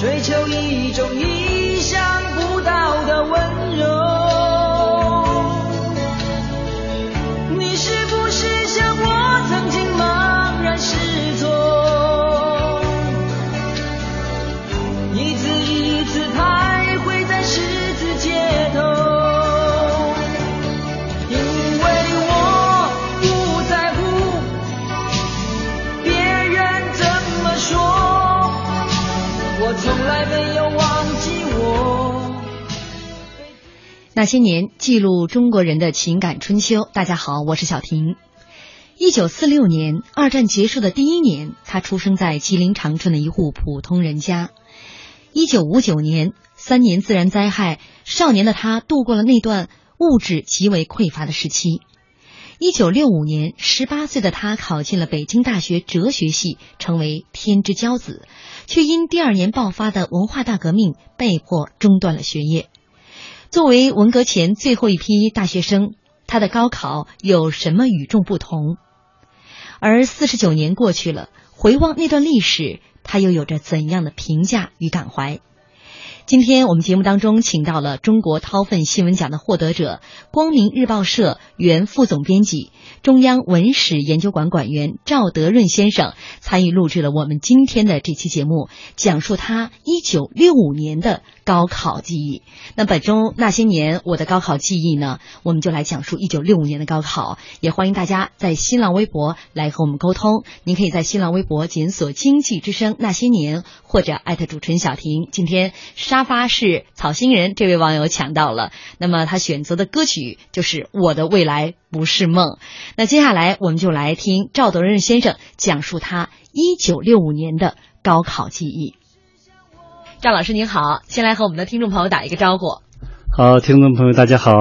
追求一种意想不到的温柔？那些年，记录中国人的情感春秋。大家好，我是小婷。一九四六年，二战结束的第一年，他出生在吉林长春的一户普通人家。一九五九年，三年自然灾害，少年的他度过了那段物质极为匮乏的时期。一九六五年，十八岁的他考进了北京大学哲学系，成为天之骄子，却因第二年爆发的文化大革命被迫中断了学业。作为文革前最后一批大学生，他的高考有什么与众不同？而四十九年过去了，回望那段历史，他又有着怎样的评价与感怀？今天我们节目当中请到了中国韬奋新闻奖的获得者、光明日报社原副总编辑、中央文史研究馆馆员赵德润先生，参与录制了我们今天的这期节目，讲述他一九六五年的高考记忆。那本周那些年我的高考记忆呢，我们就来讲述一九六五年的高考。也欢迎大家在新浪微博来和我们沟通。您可以在新浪微博检索“经济之声那些年”或者艾特主持人小婷。今天沙发是草星人这位网友抢到了，那么他选择的歌曲就是《我的未来不是梦》。那接下来我们就来听赵德润先生讲述他一九六五年的高考记忆。赵老师您好，先来和我们的听众朋友打一个招呼。好，听众朋友大家好。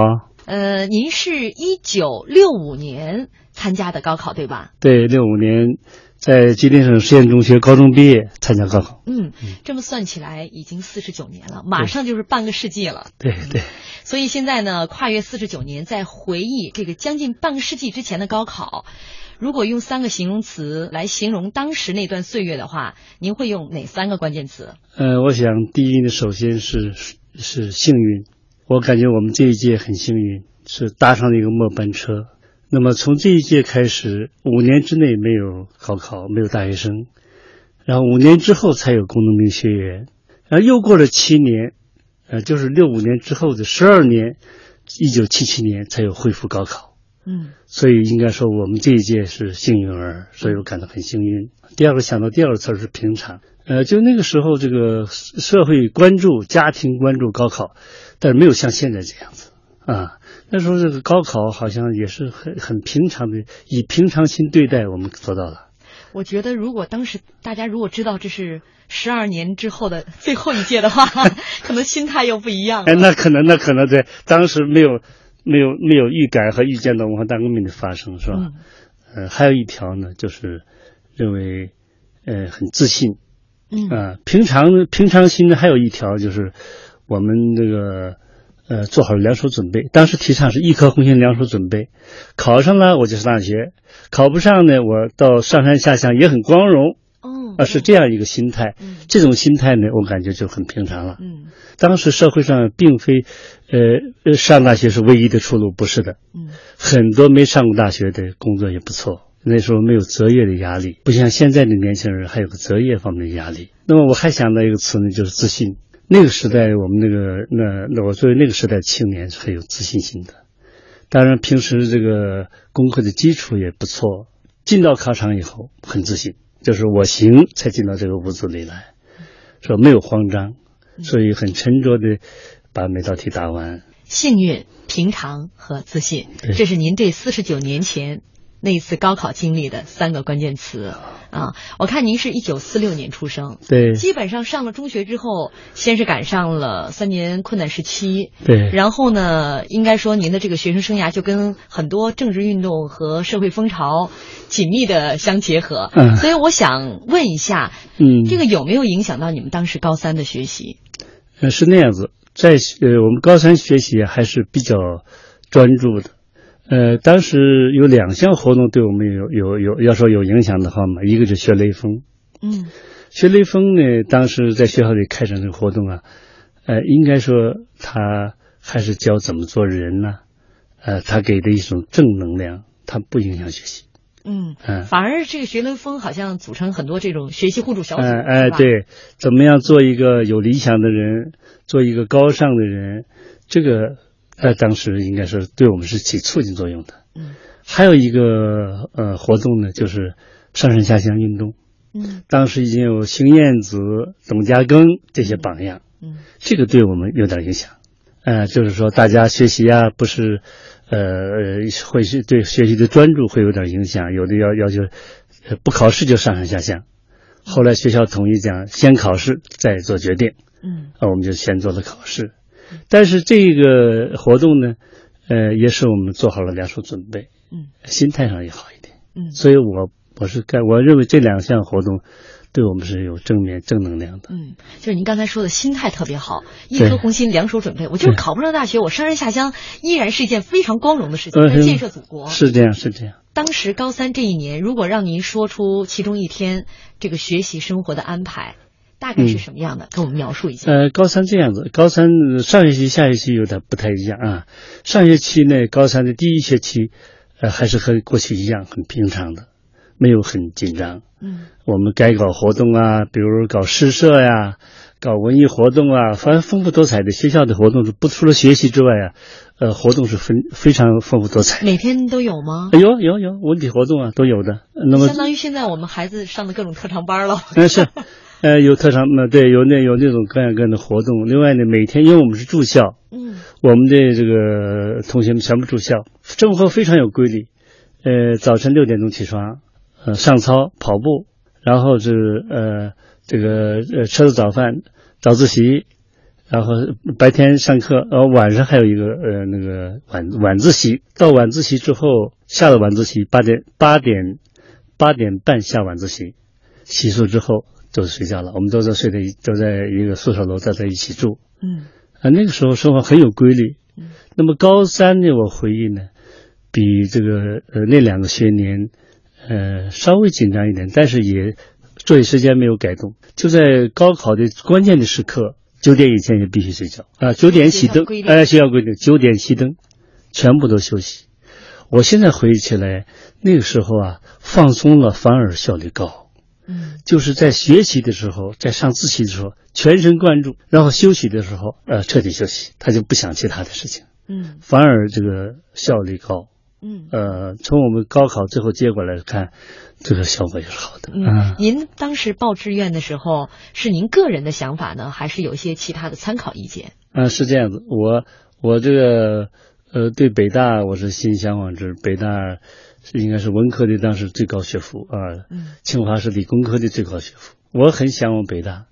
呃，您是一九六五年参加的高考对吧？对，六五年在吉林省实验中学高中毕业参加高考。嗯，这么算起来已经四十九年了，马上就是半个世纪了。对对，所以现在呢，跨越四十九年，在回忆这个将近半个世纪之前的高考，如果用三个形容词来形容当时那段岁月的话，您会用哪三个关键词？呃，我想第一呢，首先是是幸运，我感觉我们这一届很幸运，是搭上了一个末班车。那么从这一届开始，五年之内没有高考，没有大学生，然后五年之后才有工农兵学员，然后又过了七年，呃，就是六五年之后的十二年，一九七七年才有恢复高考。嗯，所以应该说我们这一届是幸运儿，所以我感到很幸运。第二个想到第二个词儿是平常，呃，就那个时候这个社会关注、家庭关注高考，但是没有像现在这样子啊。那时候这个高考好像也是很很平常的，以平常心对待，我们做到了。我觉得如果当时大家如果知道这是十二年之后的最后一届的话，可能心态又不一样了。哎，那可能，那可能对，当时没有没有没有预感和预见到文化大革命的发生，是吧？嗯呃，还有一条呢，就是认为呃很自信，嗯啊、平常平常心呢，还有一条就是我们这个呃，做好了两手准备。当时提倡是一颗红心两手准备，考上了我就上大学，考不上呢，我到上山下乡也很光荣。哦，啊，是这样一个心态。嗯这种心态呢，我感觉就很平常了。嗯当时社会上并非，呃，呃上大学是唯一的出路，不是的。嗯很多没上过大学的工作也不错。那时候没有择业的压力，不像现在的年轻人还有个择业方面的压力。那么我还想到一个词呢，就是自信。那个时代，我们那个那那我作为那个时代青年是很有自信心的。当然，平时这个功课的基础也不错。进到考场以后，很自信，就是我行才进到这个屋子里来，说没有慌张，所以很沉着的把每道题答完。幸运、平常和自信，对这是您这四十九年前那一次高考经历的三个关键词啊！我看您是一九四六年出生，对基本上上了中学之后，先是赶上了三年困难时期，对然后呢，应该说您的这个学生生涯就跟很多政治运动和社会风潮紧密的相结合。嗯所以我想问一下，嗯，这个有没有影响到你们当时高三的学习？呃，是那样子，在呃我们高三学习还是比较专注的。呃，当时有两项活动对我们有有有，要说有影响的话嘛，一个是学雷锋。嗯学雷锋呢，当时在学校里开展这个活动啊，呃，应该说他还是教怎么做人呢、呃，他给的一种正能量，他不影响学习。嗯，嗯、反而这个学雷锋好像组成很多这种学习互助小组，哎哎，对，怎么样做一个有理想的人，做一个高尚的人，这个在当时应该是对我们是起促进作用的。嗯还有一个呃活动呢，就是上山下乡运动。嗯当时已经有邢燕子、董家庚这些榜样，嗯这个对我们有点影响。呃，就是说大家学习啊，不是呃会是对学习的专注会有点影响，有的要要求呃不考试就上山下乡。后来学校统一讲，先考试再做决定，嗯啊，我们就先做了考试。但是这个活动呢，呃，也使我们做好了两手准备，嗯心态上也好一点。嗯所以我我是该，我认为这两项活动对我们是有正面正能量的。嗯，就是您刚才说的心态特别好，一颗红心，两手准备。我就是考不上大学，我上山下乡依然是一件非常光荣的事情，呃在建设祖国。是这样，是这样。当时高三这一年，如果让您说出其中一天这个学习生活的安排，大概是什么样的？给我们描述一下。呃，高三这样子，高三呃上学期、下学期有点不太一样啊。上学期呢，高三的第一学期，呃，还是和过去一样很平常的，没有很紧张。嗯我们该搞活动啊，比如搞诗社呀、搞文艺活动啊，反正丰富多彩的学校的活动是不除了学习之外啊，呃，活动是非非常丰富多彩。每天都有吗？哎有有有文体活动啊，都有的。那么相当于现在我们孩子上的各种特长班了。嗯，是，呃，有特长，那对，有那有那种各样各样的活动。另外呢，每天因为我们是住校，嗯我们的这个同学们全部住校，生活非常有规律。呃，早晨六点钟起床，呃，上操跑步，然后是呃这个呃吃了早饭，早自习，然后白天上课，呃晚上还有一个呃那个晚晚自习。到晚自习之后，下了晚自习八点八点八点半下晚自习，洗漱之后就睡觉了。我们都在睡在都在一个宿舍楼，在在一起住。嗯啊，那个时候生活很有规律嗯。那么高三呢，我回忆呢，比这个呃那两个学年，呃稍微紧张一点，但是也作业时间没有改动。就在高考的关键的时刻，九点以前也必须睡觉啊，九点熄灯哎，学校规定九点熄灯，全部都休息。我现在回忆起来，那个时候啊，放松了反而效率高。嗯就是在学习的时候，在上自习的时候全神贯注，然后休息的时候，呃，彻底休息，他就不想其他的事情，嗯反而这个效率高。嗯呃，从我们高考最后结果来看，这个效果也是好的。嗯，您当时报志愿的时候，是您个人的想法呢，还是有一些其他的参考意见？啊，是这样子，我我这个呃，对北大我是心向往之，北大是应该是文科的当时最高学府啊，嗯。清华是理工科的最高学府，我很向往北大，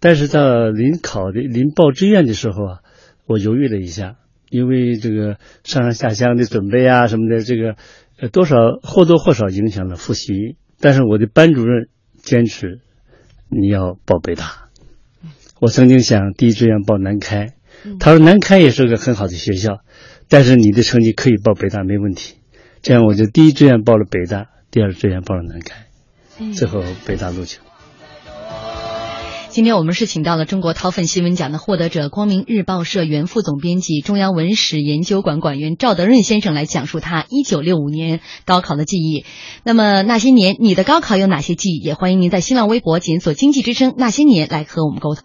但是到临考的临报志愿的时候啊，我犹豫了一下，因为这个上上下乡的准备啊什么的，这个呃多少或多或少影响了复习，但是我的班主任坚持你要报北大，我曾经想第一志愿报南开，他说南开也是个很好的学校，但是你的成绩可以报北大没问题。这样我就第一志愿报了北大，第二志愿报了南开，最后北大录取。今天我们是请到了中国掏粪新闻奖的获得者、光明日报社原副总编辑、中央文史研究馆馆员赵德润先生来讲述他一九六五年高考的记忆。那么那些年，你的高考有哪些记忆？也欢迎您在新浪微博检索“经济之声那些年”来和我们沟通。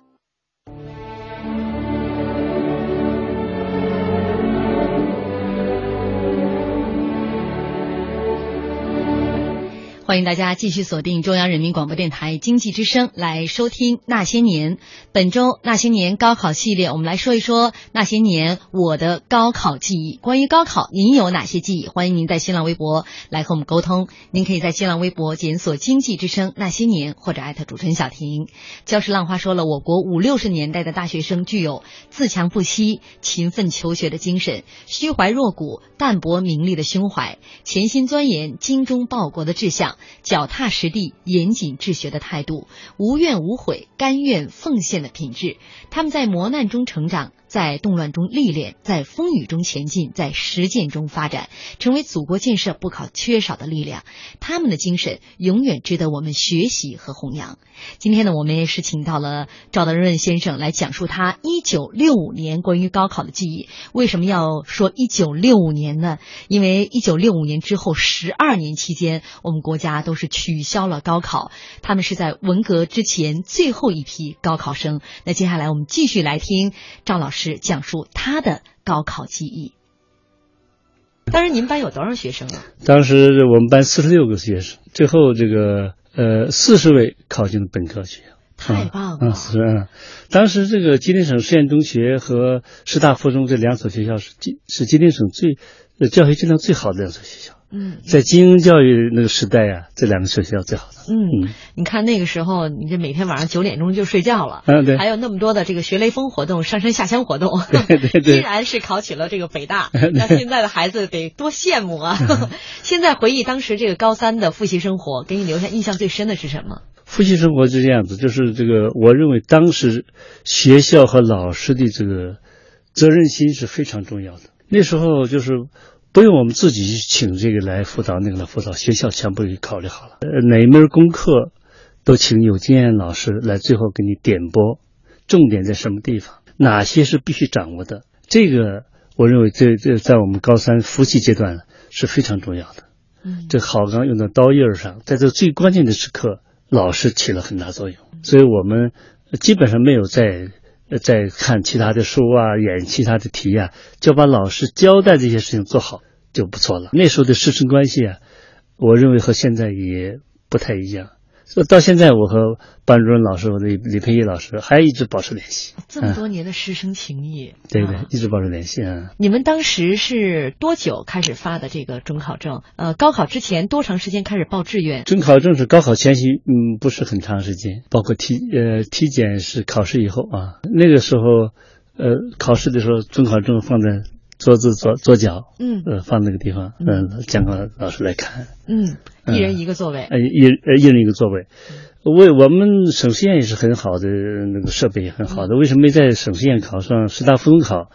欢迎大家继续锁定中央人民广播电台经济之声来收听《那些年》。本周《那些年》高考系列，我们来说一说那些年我的高考记忆。关于高考，您有哪些记忆？欢迎您在新浪微博来和我们沟通。您可以在新浪微博检索“经济之声那些年”或者艾特主持人小婷。教师浪花说了，我国五六十年代的大学生具有自强不息、勤奋求学的精神，虚怀若谷、淡泊名利的胸怀，潜心钻研、精忠报国的志向。脚踏实地、严谨治学的态度，无怨无悔、甘愿奉献的品质，他们在磨难中成长。在动乱中历练，在风雨中前进，在实践中发展，成为祖国建设不可缺少的力量。他们的精神永远值得我们学习和弘扬。今天呢，我们也是请到了赵德润先生来讲述他一九六五年关于高考的记忆。为什么要说一九六五年呢？因为一九六五年之后十二年期间，我们国家都是取消了高考。他们是在文革之前最后一批高考生。那接下来我们继续来听赵老师。是讲述他的高考记忆。当时您班有多少学生啊？当时我们班四十六个学生，最后这个呃四十位考进了本科学校，太棒了。是嗯，当时这个吉林省实验中学和师大附中这两所学校是吉是吉林省最教学质量最好的两所学校。嗯，在精英教育那个时代啊，这两个学校最好的。嗯，你看那个时候，你这每天晚上九点钟就睡觉了，嗯，对，还有那么多的这个学雷锋活动、上山下乡活动，对 对对，依然是考取了这个北大。那现在的孩子得多羡慕啊！现在回忆当时这个高三的复习生活，给你留下印象最深的是什么？复习生活是这样子，就是这个，我认为当时学校和老师的这个责任心是非常重要的。那时候就是。不用我们自己去请这个来辅导，那个来辅导，学校全部给考虑好了。呃，哪门功课都请有经验老师来，最后给你点拨，重点在什么地方，哪些是必须掌握的。这个我认为这这在我们高三复习阶段是非常重要的。嗯，这好钢用到刀刃上，在这最关键的时刻，老师起了很大作用。所以我们基本上没有在。在看其他的书啊，演其他的题啊，就把老师交代这些事情做好就不错了。那时候的师生关系啊，我认为和现在也不太一样。所以到现在，我和班主任老师，我的李培义老师还一直保持联系。这么多年的师生情谊，对对，一直保持联系啊。你们当时是多久开始发的这个准考证？呃，高考之前多长时间开始报志愿？准考证是高考前夕，嗯，不是很长时间，包括体呃体检是考试以后啊。那个时候，呃，考试的时候，准考证放在。桌子左左脚，嗯，呃，放那个地方，嗯，监考老师来看，嗯，一人一个座位，呃，一呃一人一个座位，为我们省实验也是很好的那个设备也很好的，为什么没在省实验考上师大附中考？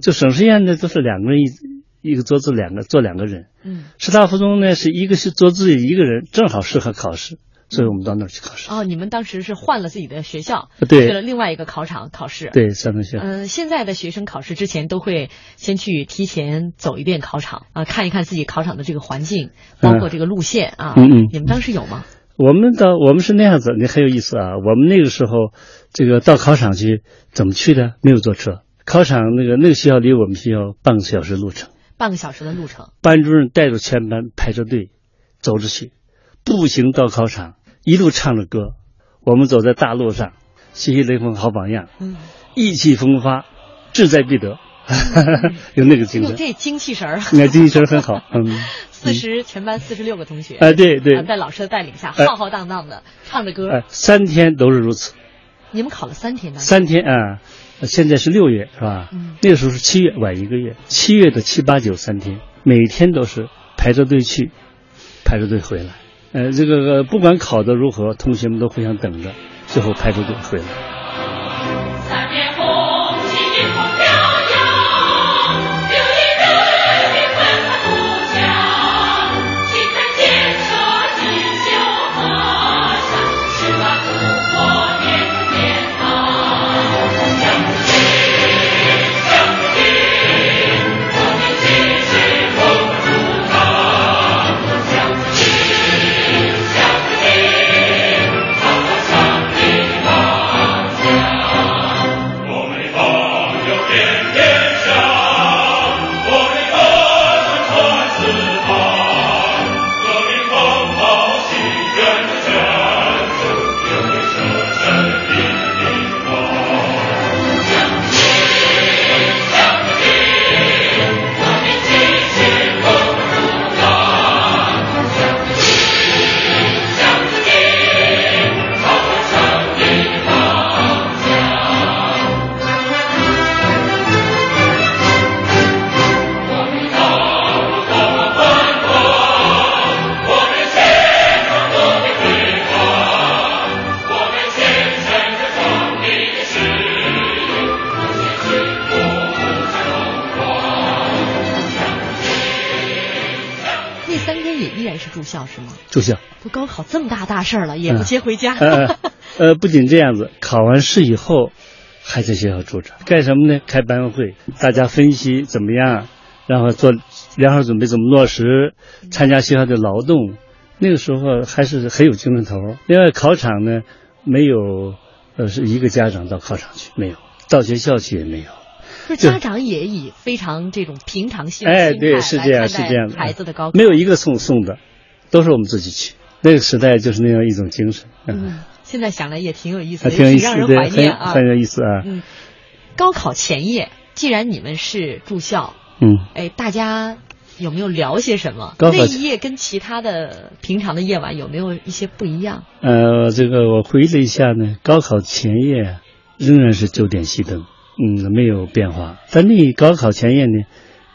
就省实验呢都是两个人一一个桌子两个坐两个人，嗯，师大附中呢是一个是桌子一个人，正好适合考试。所以我们到那儿去考试。哦，你们当时是换了自己的学校，对，去了另外一个考场考试。对，山东学校。嗯，现在的学生考试之前都会先去提前走一遍考场啊，看一看自己考场的这个环境，包括这个路线啊。嗯嗯。你们当时有吗？我们到我们是那样子，你很有意思啊。我们那个时候，这个到考场去怎么去的？没有坐车，考场那个那个学校离我们学校半个小时路程。半个小时的路程。班主任带着全班排着队走着去，步行到考场。一路唱着歌，我们走在大路上，学习雷锋好榜样，嗯，意气风发，志在必得，有那个精神，这精气神儿，那精气神儿很好，嗯。四十全班四十六个同学，哎，对对，在老师的带领下，浩浩荡荡的唱着歌，三天都是如此。你们考了三天呢？三天啊，现在是六月是吧？嗯，那个时候是七月，晚一个月，七月的七八九三天，每天都是排着队去，排着队回来。呃，这个不管考得如何，同学们都互相等着，最后排出队回来。大大事儿了，也不接回家。呃 呃，不仅这样子，考完试以后还在学校住着，干什么呢？开班会，大家分析怎么样，然后做良好准备怎么落实，参加学校的劳动。那个时候还是很有精神头。另外，考场呢没有，呃，是一个家长到考场去没有，到学校去也没有。就是家长也以非常这种平常心哎，对，是这样，是这样的。孩子的高考没有一个送送的，都是我们自己去。那个时代就是那样一种精神。嗯，现在想来也挺有意思的，挺有意思，让人怀念啊，很有意思啊。嗯，高考前夜，既然你们是住校，嗯，哎，大家有没有聊些什么？那一夜跟其他的平常的夜晚有没有一些不一样？呃，这个我回忆了一下呢，高考前夜仍然是九点熄灯，嗯，没有变化。但那高考前夜呢，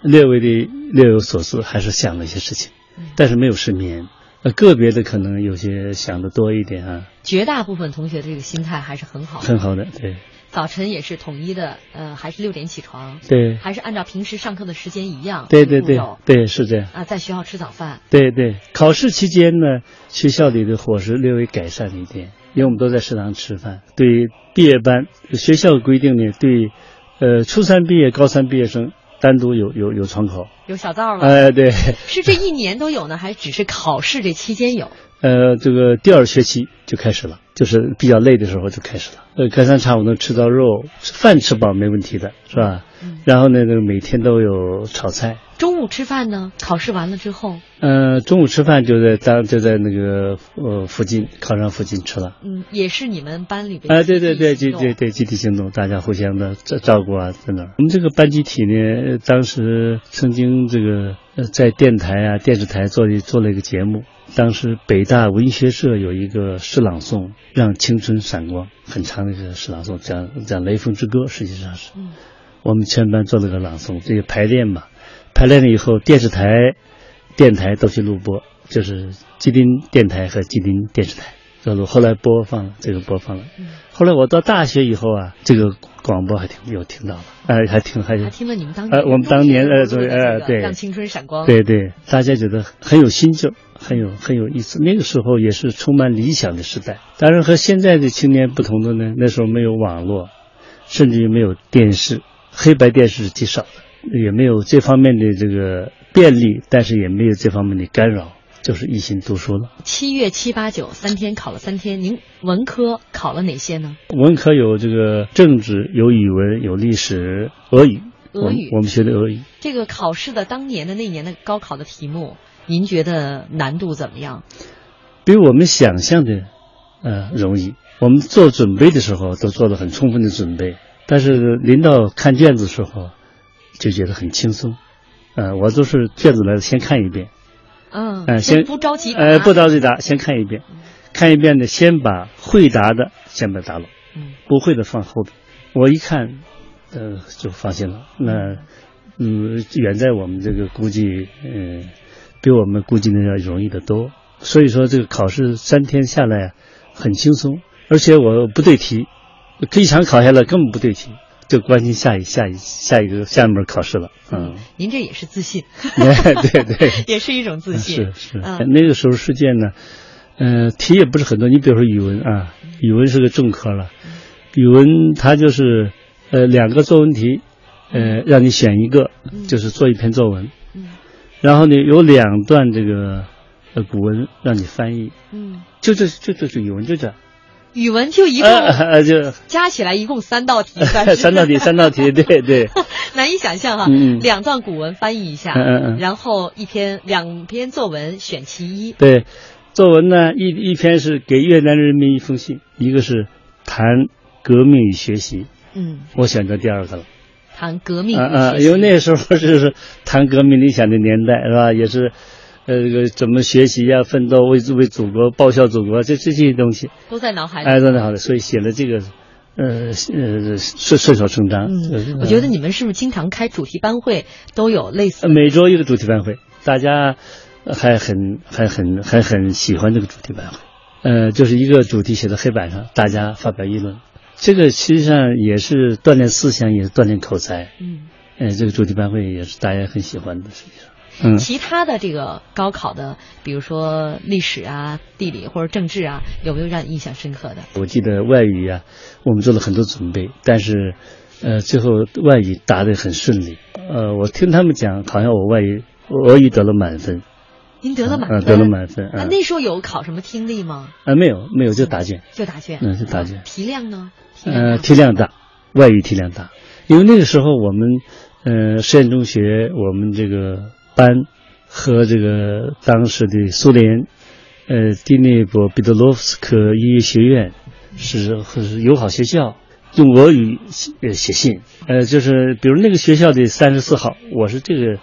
略微的略有所思，还是想了一些事情，但是没有失眠。呃，个别的可能有些想的多一点啊。绝大部分同学这个心态还是很好的，很好的，对。早晨也是统一的，呃，还是六点起床，对。还是按照平时上课的时间一样，对对对，对是这样。啊，在学校吃早饭。对对，考试期间呢，学校里的伙食略微改善了一点，因为我们都在食堂吃饭。对毕业班，学校规定呢，对，呃，初三毕业、高三毕业生。单独有有有窗口，有小灶了。哎，对，是这一年都有呢，还只是考试这期间有？呃，这个第二学期就开始了，就是比较累的时候就开始了。呃，隔三差五能吃到肉，饭吃饱没问题的，是吧？嗯。然后呢，那个每天都有炒菜。中午吃饭呢？考试完了之后？呃，中午吃饭就在当就在那个呃附近考场附近吃了。嗯，也是你们班里边。哎，对对对，集对对，集体行动，大家互相的照照顾啊，在那儿。我们这个班集体呢，当时曾经这个在电台啊、电视台做做了一个节目。当时北大文学社有一个诗朗诵，让青春闪光，很长的一个诗朗诵，讲讲《雷锋之歌》，实际上是。嗯。我们全班做了个朗诵，这个排练嘛。排练了以后，电视台、电台都去录播，就是吉林电台和吉林电视台都录。后来播放了，这个播放了。后来我到大学以后啊，这个广播还听有听到了，哎，还听还还听了你们当呃我们当年呃作为呃对让青春闪光，对对，大家觉得很有心劲，很有很有意思。那个时候也是充满理想的时代。当然和现在的青年不同的呢，那时候没有网络，甚至于没有电视，黑白电视是极少的。也没有这方面的这个便利，但是也没有这方面的干扰，就是一心读书了。七月七八九三天考了三天，您文科考了哪些呢？文科有这个政治，有语文，有历史，俄语。俄语，我们学的俄语。这个考试的当年的那年的高考的题目，您觉得难度怎么样？比我们想象的，呃，容易。我们做准备的时候都做了很充分的准备，但是临到看卷子的时候。就觉得很轻松，呃，我都是卷子来了先看一遍，嗯，先不着急，呃，不着急答，先看一遍，看一遍呢，先把会答的先把它答了，嗯，不会的放后边。我一看，呃，就放心了。那，嗯，远在我们这个估计，嗯，比我们估计的要容易得多。所以说，这个考试三天下来很轻松，而且我不对题，这一场考下来根本不对题。就关心下一下一下一个下一门考试了，嗯，您这也是自信，对 对，也是一种自信，是是。那个时候试卷呢，嗯，题也不是很多。你比如说语文啊，语文是个重科了，语文它就是呃两个作文题，呃让你选一个，就是做一篇作文，嗯，然后呢有两段这个呃古文让你翻译，嗯，就这就这是语文就这样。语文就一共就加起来一共三道题，三道题，三道题，对对，难以想象哈。两段古文翻译一下，然后一篇两篇作文选其一。对，作文呢一一篇是给越南人民一封信，一个是谈革命与学习。嗯，我选择第二个了。谈革命啊，因为那时候就是谈革命理想的年代，是吧？也是。呃，这个怎么学习呀？奋斗为为祖国报效祖国，这这些东西都在脑海里。哎，都在脑海里，所以写了这个，呃呃，顺顺手成章。嗯，我觉得你们是不是经常开主题班会，都有类似？每周一个主题班会，大家还很还很还很喜欢这个主题班会。呃，就是一个主题写在黑板上，大家发表议论。这个实际上也是锻炼思想，也是锻炼口才。嗯，哎，这个主题班会也是大家很喜欢的，实际上。嗯其他的这个高考的，比如说历史啊、地理或者政治啊，有没有让你印象深刻的？我记得外语啊，我们做了很多准备，但是，呃，最后外语答得很顺利。呃，我听他们讲，好像我外语俄语得了满分，您得了满分，呃得了满分那啊。那时候有考什么听力吗？啊，没有没有就答卷，就答卷，嗯就答卷题量呢？题呃，大题量大，外语题量大，因为那个时候我们，呃，实验中学我们这个班和这个当时的苏联，呃，第聂伯彼得罗夫斯克音乐学院是是友好学校，用俄语写呃写信，呃，就是比如那个学校的三十四号，我是这个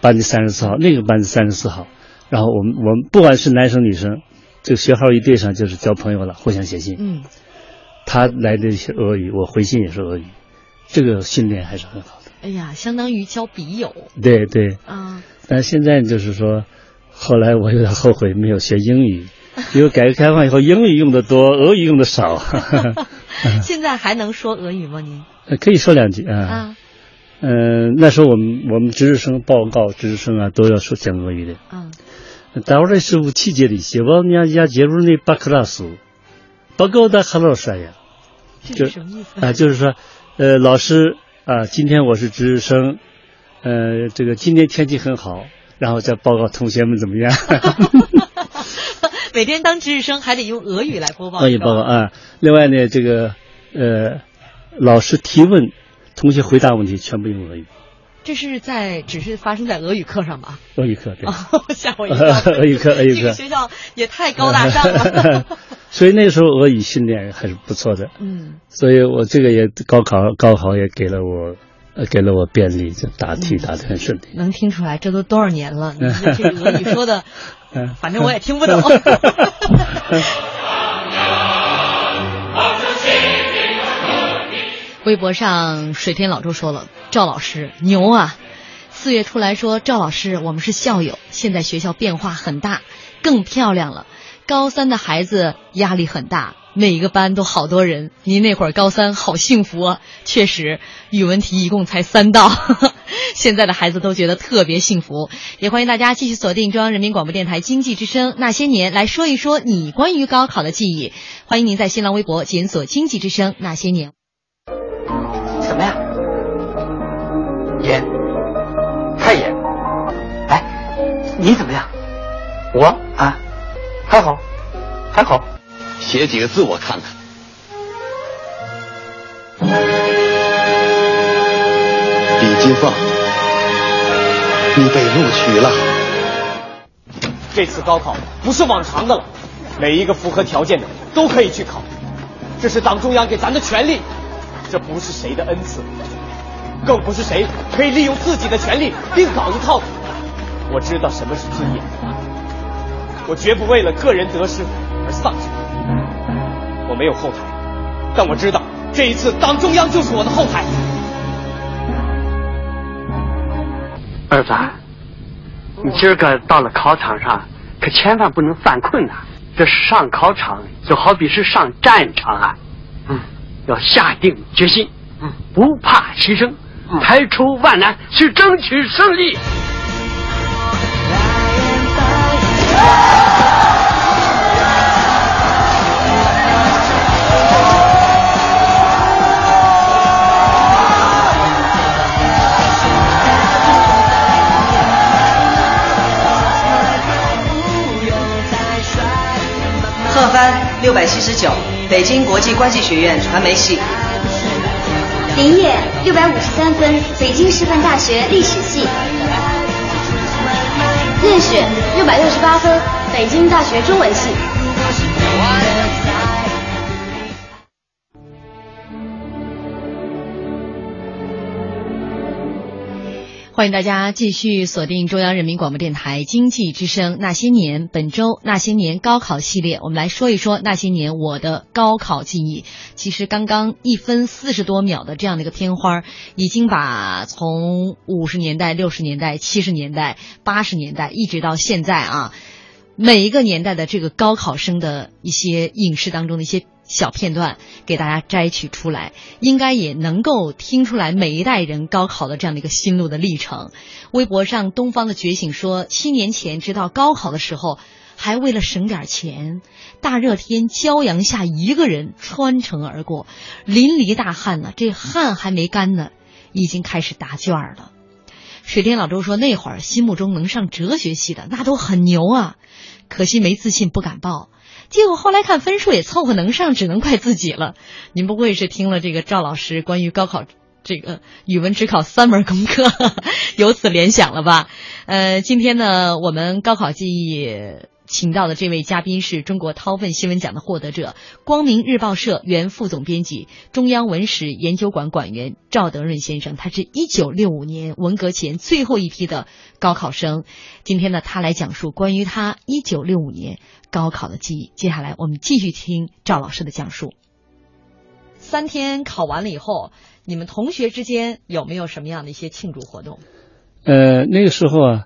班的三十四号，那个班的三十四号，然后我们我们不管是男生女生，这个学号一对上就是交朋友了，互相写信。嗯，他来的是俄语，我回信也是俄语，这个训练还是很好的。哎呀，相当于交笔友对对，啊。但现在就是说，后来我有点后悔没有学英语，因为改革开放以后英语用的多，俄语用的少。现在还能说俄语吗？您呃可以说两句啊。啊嗯，那时候我们我们值日生报告值日生啊，都要说讲俄语的。啊、嗯，当时是五七届的，我望人家接入那巴克拉斯，巴克的哈老师呀，就什么意思啊？就是说，呃，老师啊，今天我是值日生，呃，这个今天天气很好，然后再报告同学们怎么样。每天当值日生还得用俄语来播报。俄语报告啊。另外呢，这个呃，老师提问。同学回答问题全部用俄语，这是在只是发生在俄语课上吧？俄语课对，哦，吓我一跳！俄语课俄语课这个学校也太高大上了。所以那时候俄语训练还是不错的，嗯，所以我这个也高考高考也给了我。呃，给了我便利，就答题答得很顺利。能听出来，这都多少年了？你这个俄语说的，嗯反正我也听不懂。微博上水天老周说了：“赵老师牛啊！”四月出来说：“赵老师，我们是校友，现在学校变化很大，更漂亮了。高三的孩子压力很大，每个班都好多人。您那会儿高三好幸福啊！确实，语文题一共才三道，现在的孩子都觉得特别幸福。也欢迎大家继续锁定中央人民广播电台经济之声那些年，来说一说你关于高考的记忆。欢迎您在新浪微博检索“经济之声那些年”。什么呀？演，太演。哎，你怎么样？我啊，还好，还好。写几个字我看看。李金凤，你被录取了。这次高考不是往常的了，每一个符合条件的都可以去考，这是党中央给咱的权利，这不是谁的恩赐，更不是谁可以利用自己的权利另搞一套的。我知道什么是尊严，我绝不为了个人得失而丧失。我没有后台，但我知道这一次党中央就是我的后台。儿子，你今儿个到了考场上，可千万不能犯困呐、这上考场就好比是上战场啊，嗯，要下定决心，嗯，不怕牺牲，排除万难去争取胜利。贺帆六百七十九，北京国际关系学院传媒系。林烨六百五十三分，北京师范大学历史系。任雪六百六十八分，北京大学中文系。欢迎大家继续锁定中央人民广播电台经济之声那些年，本周那些年高考系列，我们来说一说那些年我的高考记忆。其实刚刚一分四十多秒的这样的一个片花，已经把从五十年代、六十年代、七十年代、八十年代一直到现在啊。每一个年代的这个高考生的一些影视当中的一些小片段，给大家摘取出来，应该也能够听出来每一代人高考的这样的一个心路的历程。微博上东方的觉醒说，七年前直到高考的时候，还为了省点钱，大热天骄阳下一个人穿城而过，淋漓大汗呢，这汗还没干呢，已经开始答卷了。水天老周说，那会儿心目中能上哲学系的那都很牛啊，可惜没自信不敢报。结果后来看分数也凑合能上，只能怪自己了。您不会是听了这个赵老师关于高考这个语文只考三门功课，由此联想了吧？呃，今天呢，我们高考记忆请到的这位嘉宾是中国韬奋新闻奖的获得者，光明日报社原副总编辑、中央文史研究馆馆员赵德润先生。他是一九六五年文革前最后一批的高考生。今天呢，他来讲述关于他一九六五年高考的记忆。接下来我们继续听赵老师的讲述。三天考完了以后，你们同学之间有没有什么样的一些庆祝活动？呃，那个时候啊，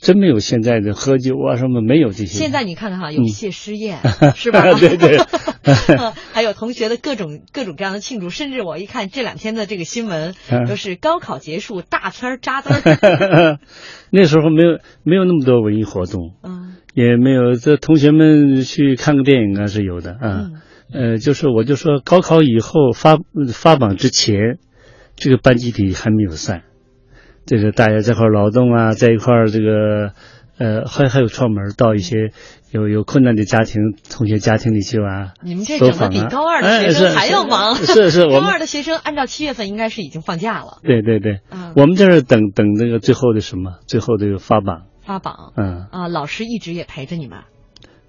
真没有现在的喝酒啊什么，没有这些。现在你看看哈，有谢师宴、是吧？对对 还有同学的各种各种各样的庆祝，甚至我一看这两天的这个新闻，都是高考结束，大片扎堆儿。那时候没有没有那么多文艺活动，嗯，也没有这同学们去看个电影啊是有的啊。嗯。呃，就是我就说高考以后发发榜之前，这个班集体还没有散，这个大家在一块劳动啊，在一块这个呃还还有串门到一些有有困难的家庭同学家庭里去啊，你们这整的比高二的哎学生还要忙。是是，高二的学生按照七月份应该是已经放假了，对对对，嗯。我们这是等等那个最后的什么，最后这个发榜，发榜。嗯，啊，老师一直也陪着你们。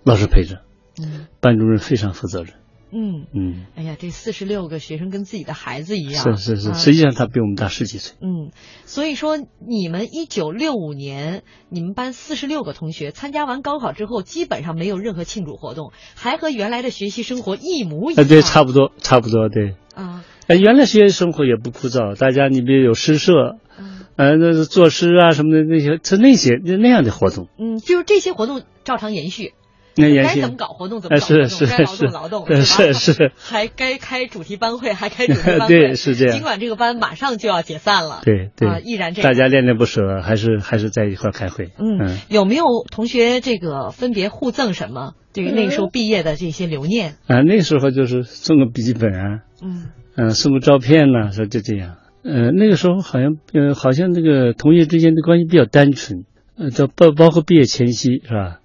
老师陪着，嗯班主任非常负责任，嗯，嗯，哎呀，这四十六个学生跟自己的孩子一样。是是是，啊实际上他比我们大十几岁，嗯，所以说你们一九六五年，你们班四十六个同学参加完高考之后，基本上没有任何庆祝活动，还和原来的学习生活一模一呃，样。对，差不多差不多，对。啊，呃，原来学习生活也不枯燥，大家你比如有诗社，嗯呃，那是作诗啊什么的那些，是那些那那样的活动，嗯，就是这些活动照常延续。那延续该怎么搞活动怎么呃搞活动，是是该劳是动劳动，呃是是是，还该开主题班会，还开主题班会，对是这样尽管这个班马上就要解散了，对对啊，依然这样大家恋恋不舍，还是还是在一块开会，嗯，有没有同学这个分别互赠什么？对于那个时候毕业的这些留念，啊，那时候就是送个笔记本啊，嗯嗯、送个照片呐、说就这样。呃，那个时候好像呃，好像这个同学之间的关系比较单纯，呃，到包包括毕业前夕是吧？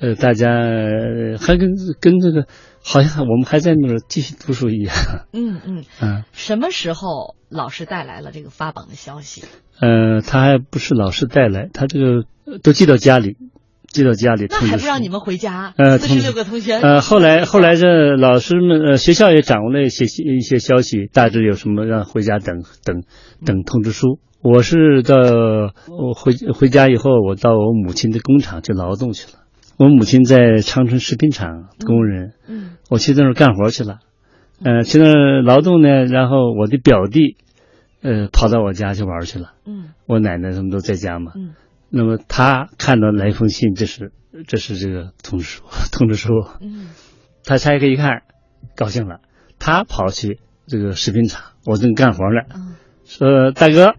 呃，大家呃还跟跟这个好像我们还在那儿继续读书一样，嗯嗯，啊，什么时候老师带来了这个发榜的消息？呃，他还不是老师带来，他这个呃都寄到家里，寄到家里那还不让你们回家？呃，四十六个同学，呃，后来后来这老师们呃学校也掌握了一些一些消息，大致有什么让回家等等等通知书。我是到我回回家以后，我到我母亲的工厂去劳动去了。我母亲在长春食品厂工人，嗯我去那儿干活去了。呃，去那儿劳动呢，然后我的表弟，呃，跑到我家去玩去了。嗯我奶奶他们都在家嘛。嗯那么他看到来一封信，这是这是这个通知书 通知书。嗯他拆开一看，高兴了，他跑去这个食品厂，我正干活呢，嗯。说大哥，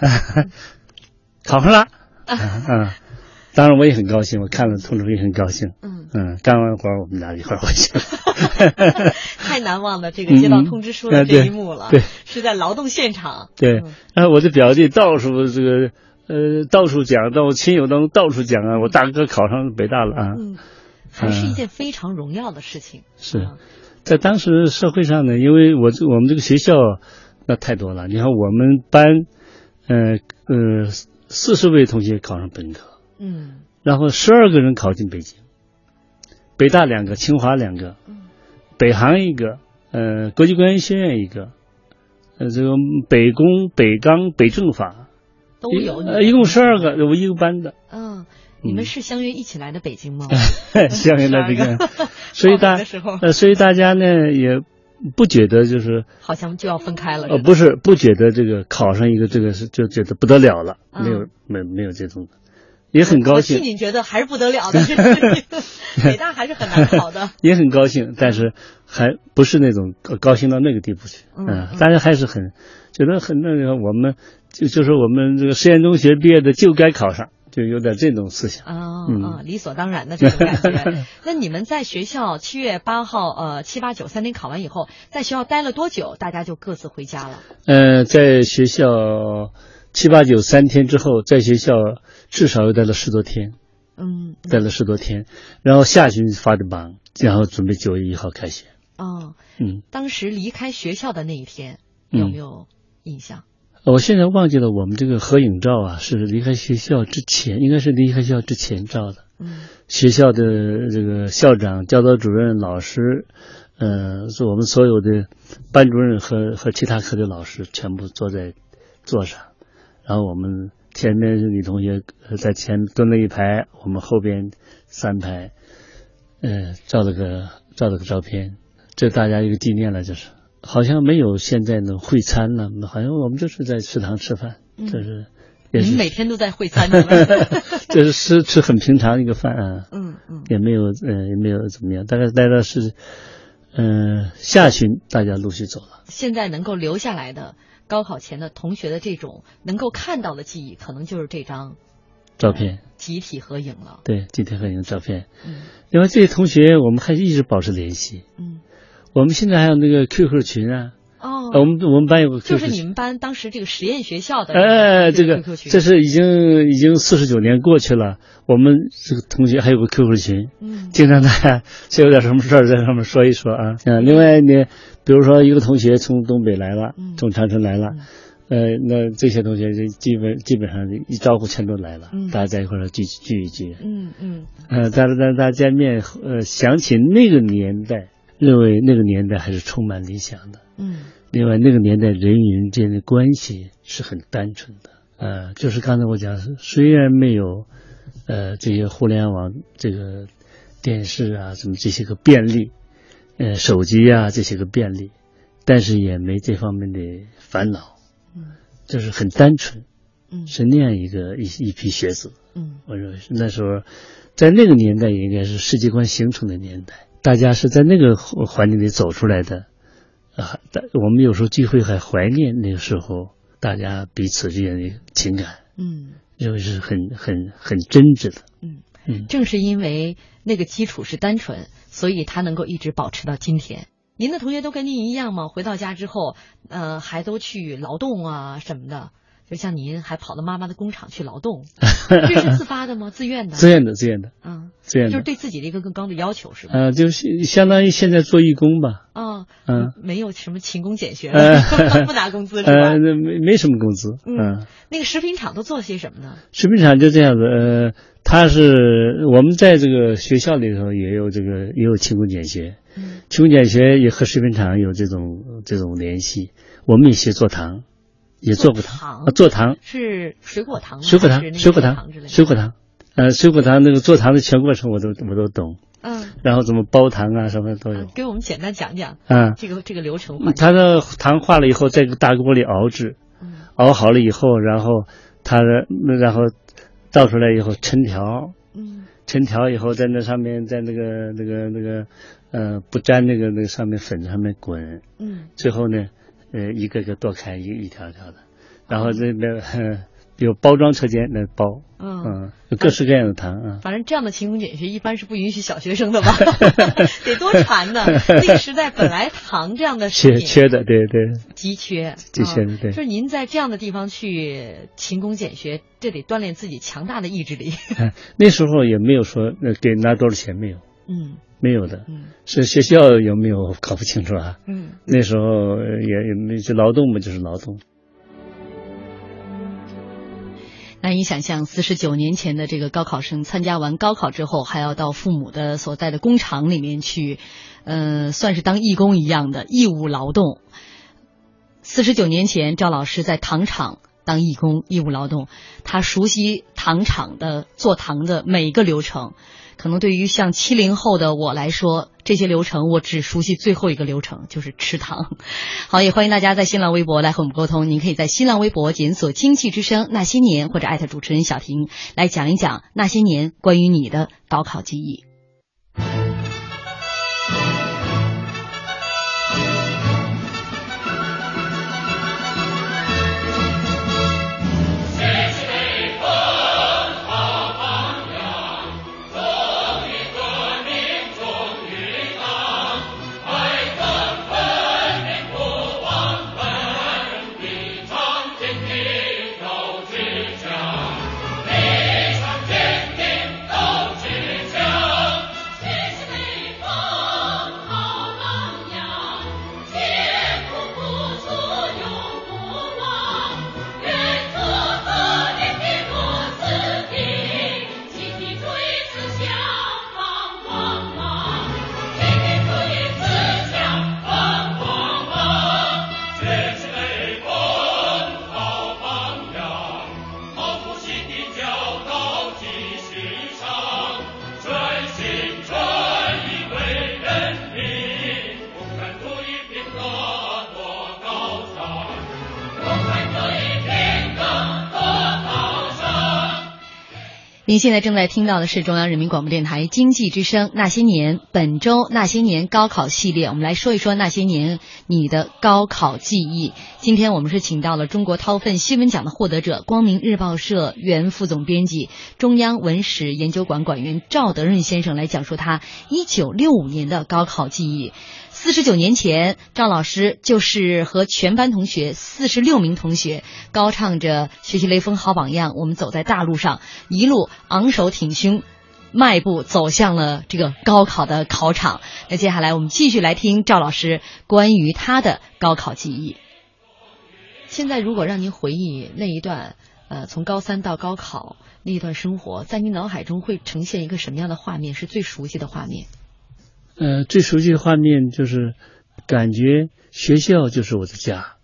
考上了，嗯，当然我也很高兴，我看了通知书也很高兴，嗯。嗯，干完活我们俩一块儿回去了，太难忘了这个接到通知书的这一幕了，对。对是在劳动现场。对。嗯，然后我的表弟到处这个呃到处讲，到我亲友当中到处讲啊，我大哥考上北大了啊，嗯，还是一件非常荣耀的事情。是。啊在当时社会上呢，因为我这我们这个学校那太多了，你看我们班，呃呃四十位同学考上本科，嗯。然后十二个人考进北京，北大两个，清华两个，北航一个，呃国际关系学院一个，呃这个北工、北钢、北政法都有你呃一共十二个，我一个班的，嗯，你们是相约一起来的北京吗？相应的这12个，所以大所以大家呢也不觉得就是。好像就要分开了。呃，不是不觉得这个考上一个这个是就觉得不得了了，嗯没有没没有这种的，也很高兴我替。你觉得还是不得了的，北大还是很难考的。也很高兴，但是还不是那种高高兴到那个地步去。嗯嗯大家还是很觉得很那个，我们就就是我们这个实验中学毕业的就该考上，就有点这种思想。啊嗯啊，理所当然的这种感觉。那你们在学校七月八号，呃，七八九三天考完以后，在学校待了多久？大家就各自回家了。呃，在学校七八九三天之后，在学校至少又待了十多天，嗯，待了十多天，然后下旬发的榜，然后准备九月一号开学。哦，嗯，当时离开学校的那一天，嗯有没有印象？我现在忘记了我们这个合影照啊，是离开学校之前，应该是离开学校之前照的。嗯学校的这个校长、教导主任、老师，呃，是我们所有的班主任和和其他科的老师全部坐在座上，然后我们前面是女同学呃在前蹲了一排，我们后边三排，呃，照了个照了个照片，这大家一个纪念了，就是好像没有现在的会餐了，好像我们就是在食堂吃饭，嗯。这是也是每天都在会餐 这是吃吃很平常的一个饭啊，嗯嗯。也没有呃也没有怎么样，大概待到是，嗯、下旬大家陆续走了。现在能够留下来的高考前的同学的这种能够看到的记忆，可能就是这张照片，集体合影了。对，集体合影照片。嗯。因为这些同学我们还一直保持联系，嗯，我们现在还有那个 QQ 群啊，哦，呃我们我们班有个 QQ 群，就是你们班当时这个实验学校的哎，这个 QQ 群，这是已经已经四十九年过去了，我们这个同学还有个 QQ 群，嗯。经常大家是有点什么事儿在上面说一说啊。啊，另外呢，比如说一个同学从东北来了，嗯。从长春来了，呃，那这些同学就基本基本上一招呼全都来了，嗯。大家在一块儿聚聚一聚，嗯嗯。呃，大家大家大家见面，呃，想起那个年代，认为那个年代还是充满理想的。嗯。另外，那个年代人与人之间的关系是很单纯的，呃，就是刚才我讲，虽然没有，呃，这些互联网、这个电视啊，什么这些个便利，呃，手机啊这些个便利，但是也没这方面的烦恼，嗯，就是很单纯，嗯。是那样一个一一批学子，嗯。我认为是那时候，在那个年代也应该是世界观形成的年代，大家是在那个环环境里走出来的，啊，但我们有时候聚会还怀念那个时候大家彼此之间的情感，嗯认为是很很很真挚的。嗯嗯，正是因为那个基础是单纯，所以他能够一直保持到今天。您的同学都跟您一样吗？回到家之后，呃，还都去劳动啊什么的。就像您还跑到妈妈的工厂去劳动，这是自发的吗？自愿的？自愿的，自愿的，嗯，自愿的，就是对自己的一个更高的要求，是吧？呃，就是相当于现在做义工吧，啊，嗯，没有什么勤工俭学，呃 不拿工资是吧呃，？那没没什么工资，嗯嗯那个食品厂都做些什么呢？食品厂就这样子，呃，他是我们在这个学校里头也有这个也有勤工俭学，嗯勤工俭学也和食品厂有这种这种联系。我们也学做糖，也做过糖。糖。啊，做糖，是水果糖吗？水果糖，水果糖水果糖，呃，水果糖那个做糖的全过程我都我都懂，嗯，然后怎么包糖啊什么都有。啊给我们简单讲讲啊。这个这个流程。它的糖化了以后，在一个大锅里熬制，熬好了以后，然后它的然后倒出来以后抻条，嗯。抻条以后在那上面，在那个那个那个呃不粘那个那个上面粉上面滚，嗯。最后呢，呃一个个剁开一一条条的，然后这那 呃有包装车间来包，嗯各式各样的糖啊。反正这样的勤工俭学一般是不允许小学生的吧？得多馋呢！那个时代本来糖这样的缺缺的，对对，急缺，急缺的对啊就是您在这样的地方去勤工俭学，这得锻炼自己强大的意志力。哎那时候也没有说呃给拿多少钱没有，嗯没有的，嗯是学校有没有搞不清楚啊。嗯那时候呃也也没就劳动嘛，就是劳动。难以想象，四十九年前的这个高考生参加完高考之后，还要到父母的所在的工厂里面去，呃，算是当义工一样的义务劳动。四十九年前，赵老师在糖厂当义工，义务劳动，他熟悉糖厂的做糖的每一个流程。可能对于像七零后的我来说，这些流程我只熟悉最后一个流程，就是吃糖。好，也欢迎大家在新浪微博来和我们沟通。您可以在新浪微博检索“经济之声那些年”或者艾特主持人小婷，来讲一讲那些年关于你的高考记忆。您现在正在听到的是中央人民广播电台经济之声《那些年》本周《那些年》高考系列，我们来说一说那些年你的高考记忆。今天我们是请到了中国韬奋新闻奖的获得者、光明日报社原副总编辑、中央文史研究馆馆员赵德润先生来讲述他一九六五年的高考记忆。四十九年前，赵老师就是和全班同学四十六名同学高唱着“学习雷锋好榜样”，我们走在大路上，一路昂首挺胸，迈步走向了这个高考的考场。那接下来我们继续来听赵老师关于他的高考记忆。现在如果让您回忆那一段，呃，从高三到高考那一段生活，在您脑海中会呈现一个什么样的画面？是最熟悉的画面？呃，最熟悉的画面就是感觉学校就是我的家，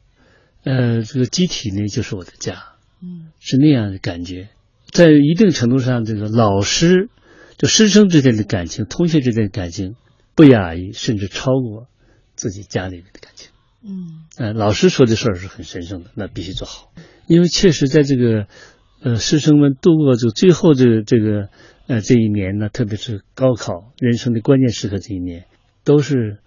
呃，这个集体呢就是我的家，嗯，是那样的感觉。在一定程度上，这个老师就师生之间的感情、同学之间的感情，不亚于甚至超过自己家里面的感情。嗯，呃，老师说的事儿是很神圣的，那必须做好，因为确实在这个呃师生们度过这最后的这个。呃，这一年呢，特别是高考人生的关键时刻，这一年都是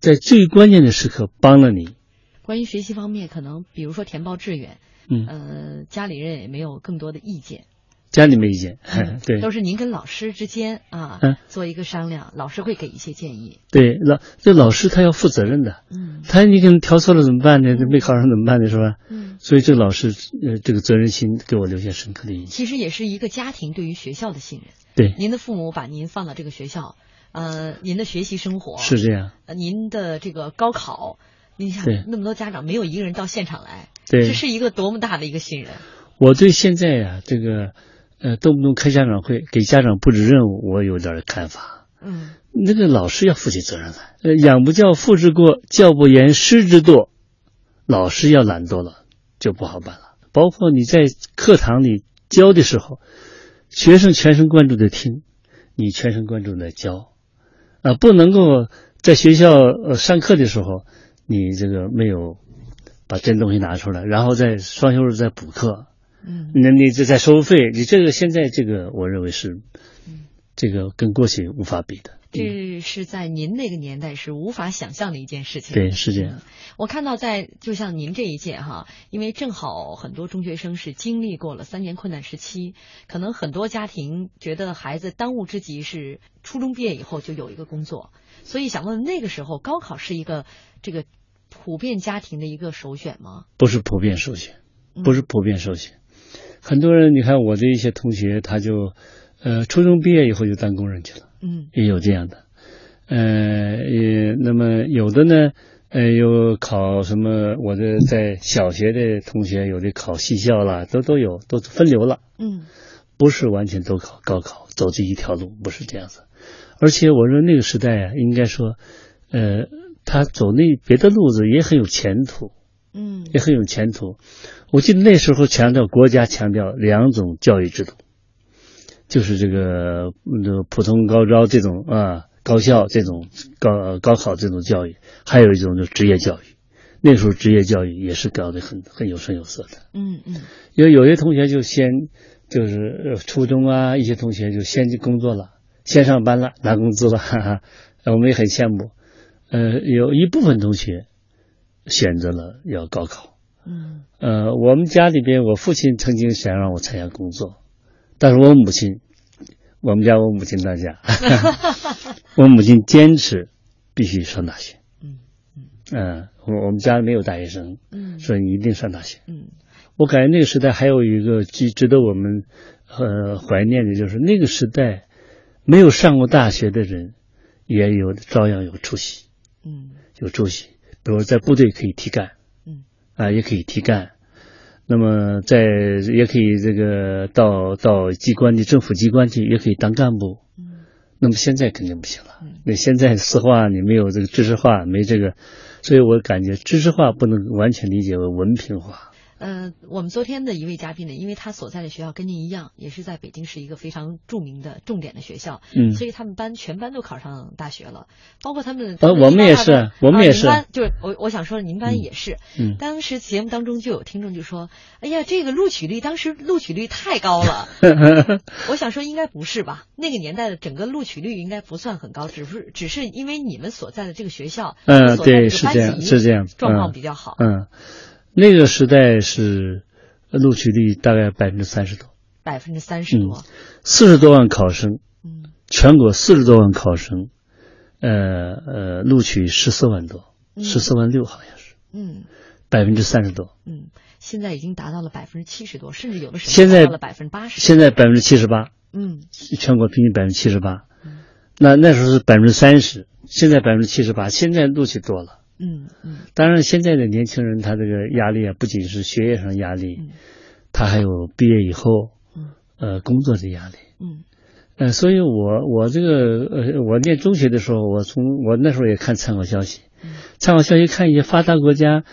在最关键的时刻帮了你。关于学习方面，可能比如说填报志愿，嗯，呃，家里人也没有更多的意见。家里没意见，对，都是您跟老师之间啊，嗯，做一个商量，老师会给一些建议。对，老这老师他要负责任的，嗯，他你可能调错了怎么办呢？这没考上怎么办呢？是吧？嗯，所以这个老师呃，这个责任心给我留下深刻的印象。其实也是一个家庭对于学校的信任。对，您的父母把您放到这个学校，呃，您的学习生活是这样，呃，您的这个高考，你想那么多家长没有一个人到现场来，对，这是一个多么大的一个信任。我对现在呀，这个。呃，动不动开家长会，给家长布置任务，我有点看法。嗯，那个老师要负起责任来。呃，养不教，父之过；教不严，师之惰。老师要懒惰了，就不好办了。包括你在课堂里教的时候，学生全神贯注的听，你全神贯注的教，啊，不能够在学校呃上课的时候，你这个没有把真东西拿出来，然后在双休日再补课。嗯，那你这在收费，你这个现在这个，我认为是，这个跟过去无法比的。这是在您那个年代是无法想象的一件事情。对，是这样。我看到在就像您这一届哈，因为正好很多中学生是经历过了三年困难时期，可能很多家庭觉得孩子当务之急是初中毕业以后就有一个工作，所以想问那个时候高考是一个这个普遍家庭的一个首选吗？不是普遍首选，不是普遍首选。很多人，你看我的一些同学，他就，呃，初中毕业以后就当工人去了，嗯，也有这样的，呃，也那么有的呢，呃，有考什么？我的在小学的同学，有的考戏校了，都都有，都分流了，嗯，不是完全都考高考，走这一条路，不是这样子。而且我说那个时代啊，应该说，呃，他走那别的路子也很有前途。嗯，也很有前途。我记得那时候强调国家强调两种教育制度，就是这个这个普通高招这种啊高校这种高高考这种教育，还有一种就是职业教育。那时候职业教育也是搞得很很有声有色的。嗯嗯，因为有些同学就先就是呃初中啊，一些同学就先去工作了，先上班了，拿工资了，哈哈，我们也很羡慕。呃，有一部分同学选择了要高考。嗯呃，我们家里边，我父亲曾经想让我参加工作，但是我母亲，我们家我母亲当家，我母亲坚持必须上大学。嗯嗯，我我们家没有大学生，嗯所以你一定上大学。嗯我感觉那个时代还有一个值值得我们呃怀念的，就是那个时代没有上过大学的人，也有照样有出息，嗯有出息。比如在部队可以提干，嗯啊，也可以提干。那么在也可以这个到到机关的政府机关去，也可以当干部。嗯那么现在肯定不行了嗯。那现在四化你没有这个知识化，没这个，所以我感觉知识化不能完全理解为文凭化。呃，我们昨天的一位嘉宾呢，因为他所在的学校跟您一样，也是在北京市一个非常著名的重点的学校，嗯所以他们班全班都考上大学了，包括他们。呃我们也是我们也是啊、就是我我想说，您班也是。嗯当时节目当中就有听众就说：“哎呀，这个录取率当时录取率太高了。”我想说应该不是吧？那个年代的整个录取率应该不算很高，只是只是因为你们所在的这个学校，嗯，对，是这样，级是这样，状况嗯比较好。嗯，那个时代是录取率大概百分之三十多，百分之三十多，四十多万考生，嗯。全国四十多万考生，呃呃，录取十四万多，嗯。十四万六好像是，嗯。百分之三十多。嗯，现在已经达到了百分之七十多，甚至有的省现在达到了百分之八十。现在百分之七十八，嗯。全国平均百分之七十八。嗯。那那时候是百分之三十，现在百分之七十八，现在录取多了。嗯嗯。当然，现在的年轻人他这个压力啊，不仅是学业上压力，嗯。他还有毕业以后嗯。呃工作的压力。嗯。呃，所以我我这个呃，我念中学的时候，我从我那时候也看参考消息，嗯。参考消息看一些发达国家，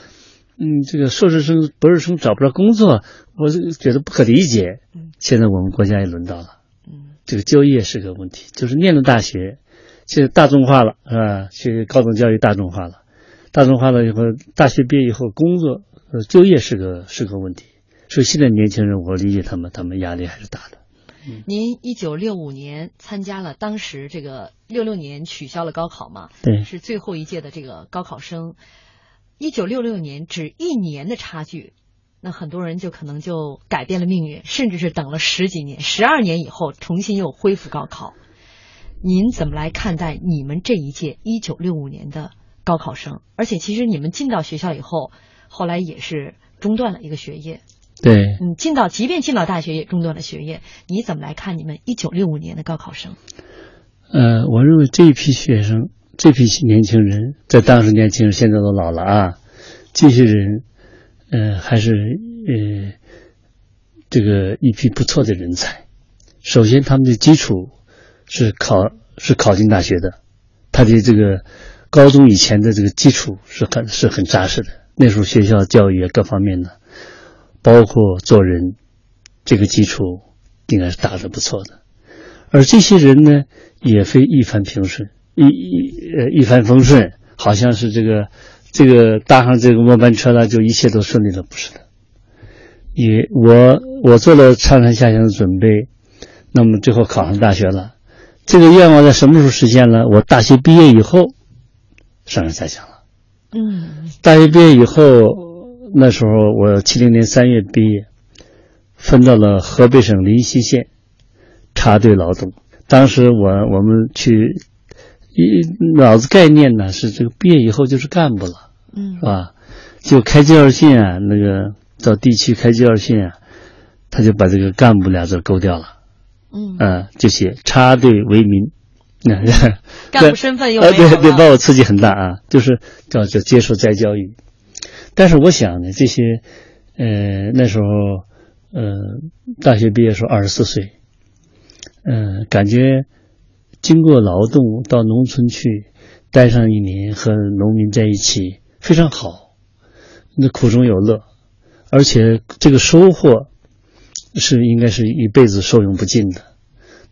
嗯，这个硕士生、博士生找不着工作，我是觉得不可理解。嗯。现在我们国家也轮到了，嗯。这个就业是个问题，就是念了大学，现在大众化了，是吧？去高等教育大众化了，大众化了以后，大学毕业以后工作，呃，就业是个是个问题。所以现在年轻人，我理解他们，他们压力还是大的。您一九六五年参加了当时这个六六年取消了高考嘛？对是最后一届的这个高考生。一九六六年只一年的差距，那很多人就可能就改变了命运，甚至是等了十几年、十二年以后重新又恢复高考。您怎么来看待你们这一届一九六五年的高考生？而且其实你们进到学校以后，后来也是中断了一个学业。对，嗯，进到即便进到大学也中断了学业，你怎么来看你们一九六五年的高考生？呃，我认为这一批学生，这批年轻人，在当时年轻人，现在都老了啊，这些人，呃，还是呃，这个一批不错的人才。首先，他们的基础是考是考进大学的，他的这个高中以前的这个基础是很是很扎实的。那时候学校教育各方面的，包括做人，这个基础应该是打得不错的。而这些人呢，也非一帆平顺，一一呃一帆风顺，好像是这个这个搭上这个末班车了，就一切都顺利了，不是的。也我我做了上山下乡的准备，那么最后考上大学了，这个愿望在什么时候实现了？我大学毕业以后上山下乡了。嗯大学毕业以后，那时候我七零年三月毕业，分到了河北省临溪县插队劳动。当时我我们去，一脑子概念呢是这个毕业以后就是干部了，嗯是吧？就开介绍信啊，那个到地区开介绍信啊，他就把这个干部俩字勾掉了，嗯嗯、就写插队为民。那 干部身份又呃，没有了对对，把我刺激很大啊，就是叫叫接受再教育。但是我想呢，这些呃那时候呃大学毕业时候二十四岁，嗯、感觉经过劳动到农村去待上一年，和农民在一起非常好，那苦中有乐，而且这个收获是应该是一辈子受用不尽的。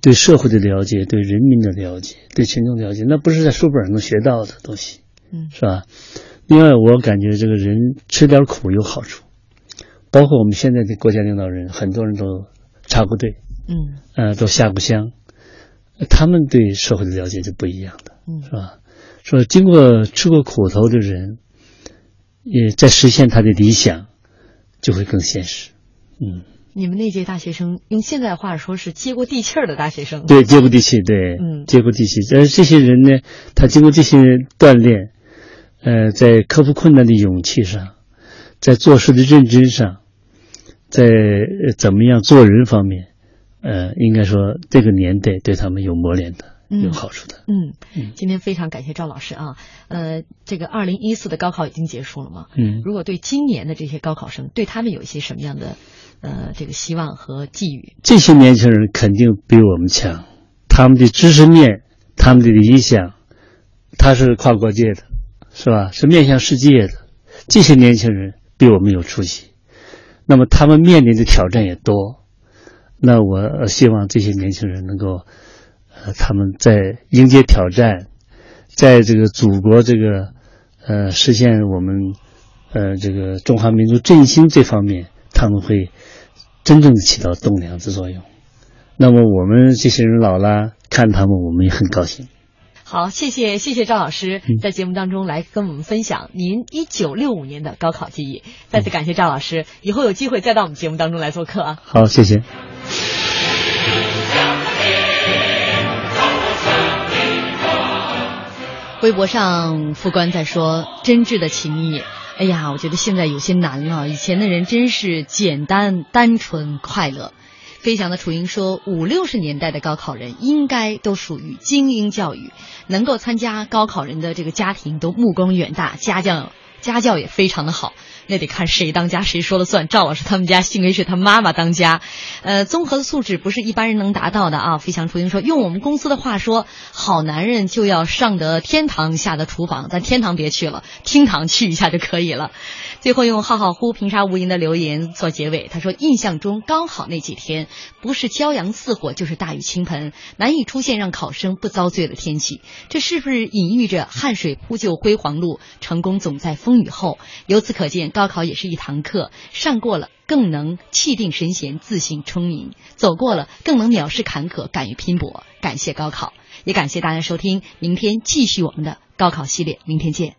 对社会的了解、对人民的了解、对群众了解，那不是在书本上能学到的东西，嗯，是吧？另外，我感觉这个人吃点苦有好处，包括我们现在的国家领导人，很多人都插过队，嗯，呃，都下过乡，他们对社会的了解就不一样的，嗯，是吧？说经过吃过苦头的人，也在实现他的理想，就会更现实，嗯。你们那届大学生，用现在话说是接过地气儿的大学生。对，接过地气，对，嗯，接过地气。但是，这些人呢，他经过这些锻炼，呃，在克服困难的勇气上，在做事的认真上，在怎么样做人方面，呃，应该说这个年代对他们有磨练的，有好处的。嗯，今天非常感谢赵老师啊。呃，这个二零一四的高考已经结束了嘛？嗯，如果对今年的这些高考生，对他们有一些什么样的？呃，这个希望和寄语，这些年轻人肯定比我们强。他们的知识面，他们的理想，他是跨国界的，是吧？是面向世界的。这些年轻人比我们有出息，那么他们面临的挑战也多。那我希望这些年轻人能够，呃，他们在迎接挑战，在这个祖国这个，呃，实现我们，呃，这个中华民族振兴这方面。他们会真正的起到栋梁之作用。那么我们这些人老了，看他们我们也很高兴。好，谢谢谢谢赵老师在节目当中来跟我们分享您一九六五年的高考记忆。再次感谢赵老师，以后有机会再到我们节目当中来做客啊。好，谢谢。微博上副官在说真挚的情谊。哎呀，我觉得现在有些难了。以前的人真是简单、单纯、快乐。飞翔的雏鹰说，五六十年代的高考人应该都属于精英教育，能够参加高考人的这个家庭都目光远大，家教家教也非常的好。那得看谁当家，谁说了算。赵老师他们家幸亏是他妈妈当家，呃，综合素质不是一般人能达到的啊。飞翔雏鹰说，用我们公司的话说，好男人就要上得天堂，下得厨房。咱天堂别去了，厅堂去一下就可以了。最后用浩浩乎平沙无垠的留言做结尾，他说：“印象中高考那几天，不是骄阳似火，就是大雨倾盆，难以出现让考生不遭罪的天气。这是不是隐喻着汗水铺就辉煌路，成功总在风雨后？由此可见，高考也是一堂课，上过了更能气定神闲、自信充盈；走过了更能藐视坎坷、敢于拼搏。感谢高考，也感谢大家收听，明天继续我们的高考系列，明天见。”